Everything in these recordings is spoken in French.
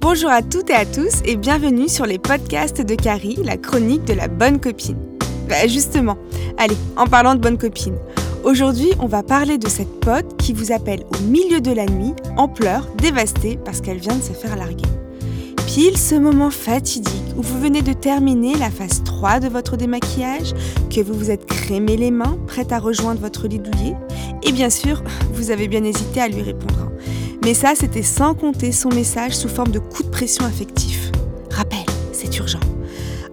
Bonjour à toutes et à tous et bienvenue sur les podcasts de Carrie, la chronique de la bonne copine. Bah justement, allez, en parlant de bonne copine, aujourd'hui on va parler de cette pote qui vous appelle au milieu de la nuit, en pleurs, dévastée parce qu'elle vient de se faire larguer. Pile ce moment fatidique où vous venez de terminer la phase 3 de votre démaquillage, que vous vous êtes crémé les mains, prête à rejoindre votre lit douillet, et bien sûr, vous avez bien hésité à lui répondre. Hein. Mais ça, c'était sans compter son message sous forme de coup de pression affectif. Rappel, c'est urgent.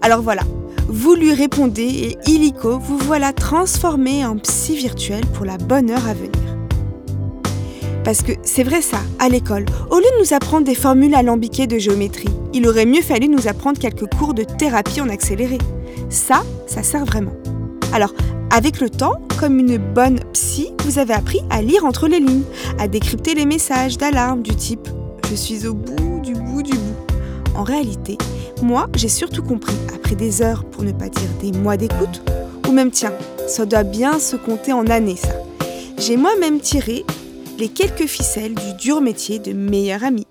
Alors voilà, vous lui répondez et illico, vous voilà transformé en psy virtuel pour la bonne heure à venir. Parce que c'est vrai ça, à l'école, au lieu de nous apprendre des formules alambiquées de géométrie, il aurait mieux fallu nous apprendre quelques cours de thérapie en accéléré. Ça, ça sert vraiment. Alors, avec le temps, comme une bonne psy, vous avez appris à lire entre les lignes, à décrypter les messages d'alarme du type ⁇ Je suis au bout du bout du bout ⁇ En réalité, moi, j'ai surtout compris, après des heures, pour ne pas dire des mois d'écoute, ou même tiens, ça doit bien se compter en années ça. J'ai moi-même tiré les quelques ficelles du dur métier de meilleur ami.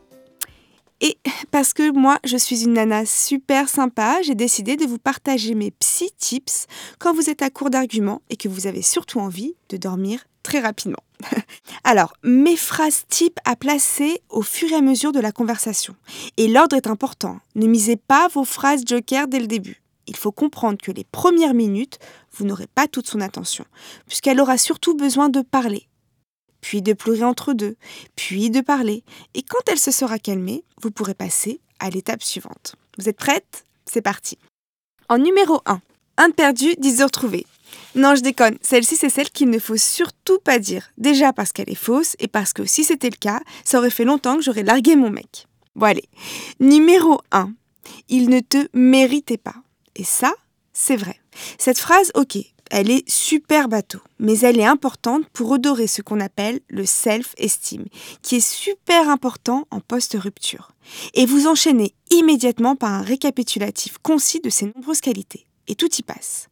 Et parce que moi, je suis une nana super sympa, j'ai décidé de vous partager mes psy tips quand vous êtes à court d'arguments et que vous avez surtout envie de dormir très rapidement. Alors, mes phrases types à placer au fur et à mesure de la conversation. Et l'ordre est important. Ne misez pas vos phrases joker dès le début. Il faut comprendre que les premières minutes, vous n'aurez pas toute son attention, puisqu'elle aura surtout besoin de parler puis de pleurer entre deux, puis de parler. Et quand elle se sera calmée, vous pourrez passer à l'étape suivante. Vous êtes prête C'est parti. En numéro 1, un perdu, 10 heures trouvées. Non, je déconne, celle-ci c'est celle qu'il ne faut surtout pas dire. Déjà parce qu'elle est fausse et parce que si c'était le cas, ça aurait fait longtemps que j'aurais largué mon mec. Bon allez, numéro 1, il ne te méritait pas. Et ça, c'est vrai. Cette phrase, ok, elle est super bateau, mais elle est importante pour redorer ce qu'on appelle le self-esteem, qui est super important en post-rupture. Et vous enchaînez immédiatement par un récapitulatif concis de ses nombreuses qualités. Et tout y passe.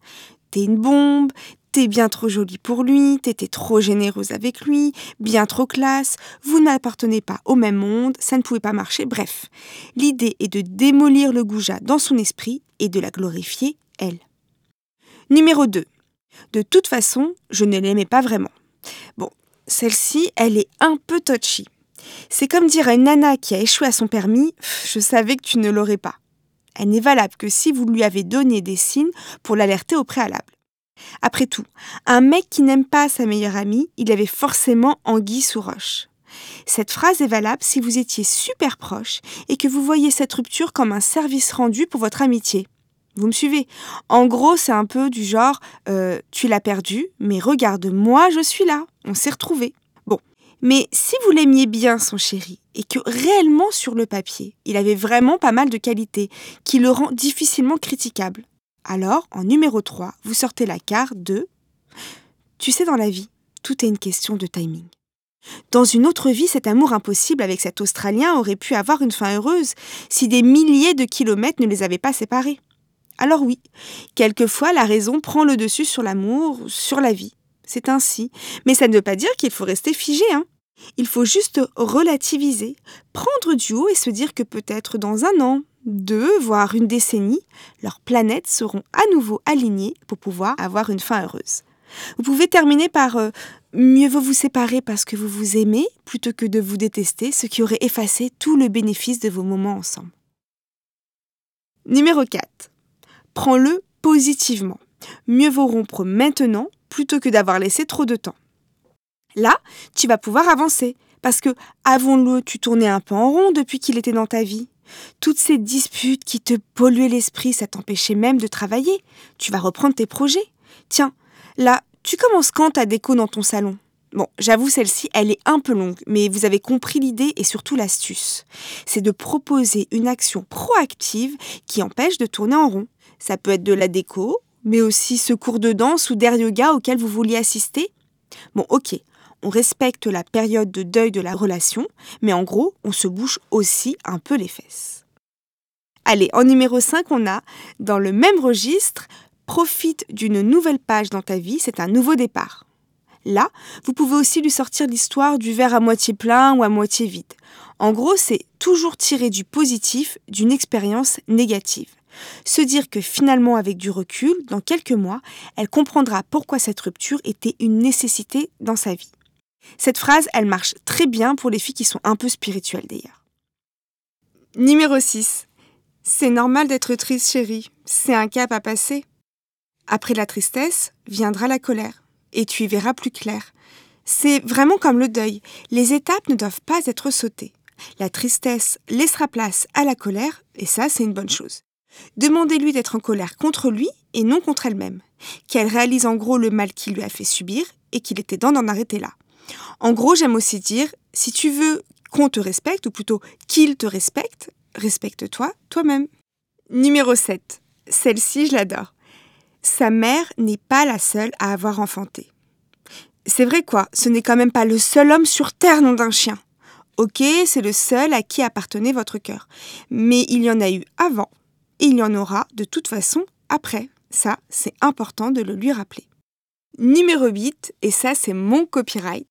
Une bombe, t'es bien trop jolie pour lui, t'étais trop généreuse avec lui, bien trop classe, vous n'appartenez pas au même monde, ça ne pouvait pas marcher, bref. L'idée est de démolir le goujat dans son esprit et de la glorifier, elle. Numéro 2. De toute façon, je ne l'aimais pas vraiment. Bon, celle-ci, elle est un peu touchy. C'est comme dire à une nana qui a échoué à son permis Je savais que tu ne l'aurais pas. Elle n'est valable que si vous lui avez donné des signes pour l'alerter au préalable. Après tout, un mec qui n'aime pas sa meilleure amie, il avait forcément anguille sous roche. Cette phrase est valable si vous étiez super proche et que vous voyez cette rupture comme un service rendu pour votre amitié. Vous me suivez? En gros, c'est un peu du genre euh, tu l'as perdu, mais regarde, moi je suis là, on s'est retrouvés. Mais si vous l'aimiez bien, son chéri, et que réellement sur le papier, il avait vraiment pas mal de qualités qui le rend difficilement critiquable, alors en numéro 3, vous sortez la carte de Tu sais, dans la vie, tout est une question de timing. Dans une autre vie, cet amour impossible avec cet Australien aurait pu avoir une fin heureuse si des milliers de kilomètres ne les avaient pas séparés. Alors oui, quelquefois la raison prend le dessus sur l'amour, sur la vie. C'est ainsi. Mais ça ne veut pas dire qu'il faut rester figé, hein. Il faut juste relativiser, prendre du haut et se dire que peut-être dans un an, deux, voire une décennie, leurs planètes seront à nouveau alignées pour pouvoir avoir une fin heureuse. Vous pouvez terminer par euh, mieux vaut vous séparer parce que vous vous aimez plutôt que de vous détester, ce qui aurait effacé tout le bénéfice de vos moments ensemble. Numéro 4 prends-le positivement. Mieux vaut rompre maintenant plutôt que d'avoir laissé trop de temps. Là, tu vas pouvoir avancer, parce que, avons-le, tu tournais un peu en rond depuis qu'il était dans ta vie. Toutes ces disputes qui te polluaient l'esprit, ça t'empêchait même de travailler. Tu vas reprendre tes projets. Tiens, là, tu commences quand ta déco dans ton salon? Bon, j'avoue, celle-ci, elle est un peu longue, mais vous avez compris l'idée et surtout l'astuce. C'est de proposer une action proactive qui empêche de tourner en rond. Ça peut être de la déco, mais aussi ce cours de danse ou d'air yoga auquel vous vouliez assister. Bon, ok, on respecte la période de deuil de la relation, mais en gros, on se bouche aussi un peu les fesses. Allez, en numéro 5, on a, dans le même registre, profite d'une nouvelle page dans ta vie, c'est un nouveau départ. Là, vous pouvez aussi lui sortir l'histoire du verre à moitié plein ou à moitié vide. En gros, c'est toujours tirer du positif d'une expérience négative. Se dire que finalement, avec du recul, dans quelques mois, elle comprendra pourquoi cette rupture était une nécessité dans sa vie. Cette phrase, elle marche très bien pour les filles qui sont un peu spirituelles d'ailleurs. Numéro 6. C'est normal d'être triste, chérie. C'est un cap à passer. Après la tristesse viendra la colère, et tu y verras plus clair. C'est vraiment comme le deuil. Les étapes ne doivent pas être sautées. La tristesse laissera place à la colère, et ça, c'est une bonne chose. Demandez-lui d'être en colère contre lui et non contre elle-même, qu'elle réalise en gros le mal qu'il lui a fait subir et qu'il était temps d'en arrêter là. En gros, j'aime aussi dire, si tu veux qu'on te respecte, ou plutôt qu'il te respecte, respecte-toi toi-même. Numéro 7. Celle-ci, je l'adore. Sa mère n'est pas la seule à avoir enfanté. C'est vrai quoi, ce n'est quand même pas le seul homme sur Terre, nom d'un chien. Ok, c'est le seul à qui appartenait votre cœur. Mais il y en a eu avant, et il y en aura de toute façon après. Ça, c'est important de le lui rappeler. Numéro 8, et ça c'est mon copyright.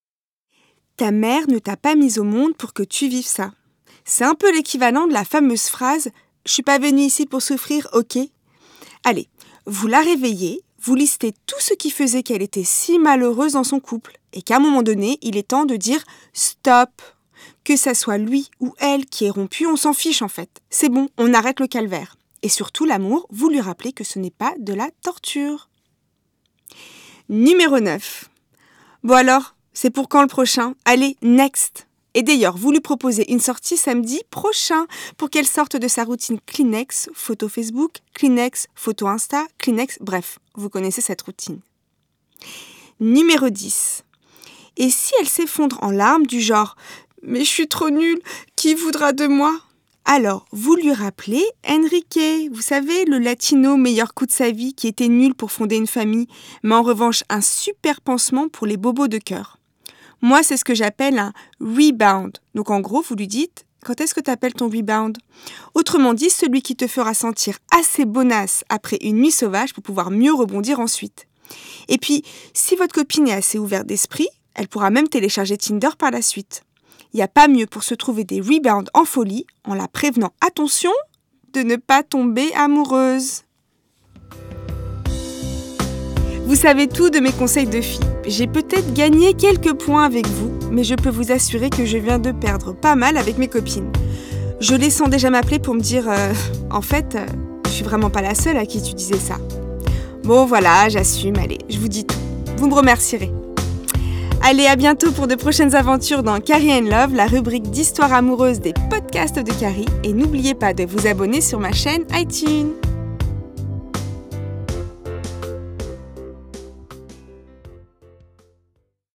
Ta mère ne t'a pas mise au monde pour que tu vives ça. C'est un peu l'équivalent de la fameuse phrase Je suis pas venue ici pour souffrir, ok? Allez, vous la réveillez, vous listez tout ce qui faisait qu'elle était si malheureuse dans son couple, et qu'à un moment donné, il est temps de dire Stop Que ça soit lui ou elle qui est rompu, on s'en fiche en fait. C'est bon, on arrête le calvaire. Et surtout, l'amour, vous lui rappelez que ce n'est pas de la torture. Numéro 9. Bon alors, c'est pour quand le prochain? Allez, next Et d'ailleurs, vous lui proposez une sortie samedi prochain pour qu'elle sorte de sa routine Kleenex, photo Facebook, Kleenex, photo Insta, Kleenex, bref, vous connaissez cette routine. Numéro 10. Et si elle s'effondre en larmes du genre Mais je suis trop nulle, qui voudra de moi? Alors, vous lui rappelez Enrique, vous savez, le latino meilleur coup de sa vie qui était nul pour fonder une famille, mais en revanche un super pansement pour les bobos de cœur. Moi, c'est ce que j'appelle un rebound. Donc en gros, vous lui dites quand est-ce que tu appelles ton rebound? Autrement dit, celui qui te fera sentir assez bonasse après une nuit sauvage pour pouvoir mieux rebondir ensuite. Et puis, si votre copine est assez ouverte d'esprit, elle pourra même télécharger Tinder par la suite. Il n'y a pas mieux pour se trouver des rebounds en folie en la prévenant attention de ne pas tomber amoureuse. Vous savez tout de mes conseils de filles. J'ai peut-être gagné quelques points avec vous, mais je peux vous assurer que je viens de perdre pas mal avec mes copines. Je les sens déjà m'appeler pour me dire euh, En fait, euh, je suis vraiment pas la seule à qui tu disais ça. Bon voilà, j'assume, allez, je vous dis tout. Vous me remercierez. Allez, à bientôt pour de prochaines aventures dans Carrie and Love, la rubrique d'histoire amoureuse des podcasts de Carrie. Et n'oubliez pas de vous abonner sur ma chaîne iTunes.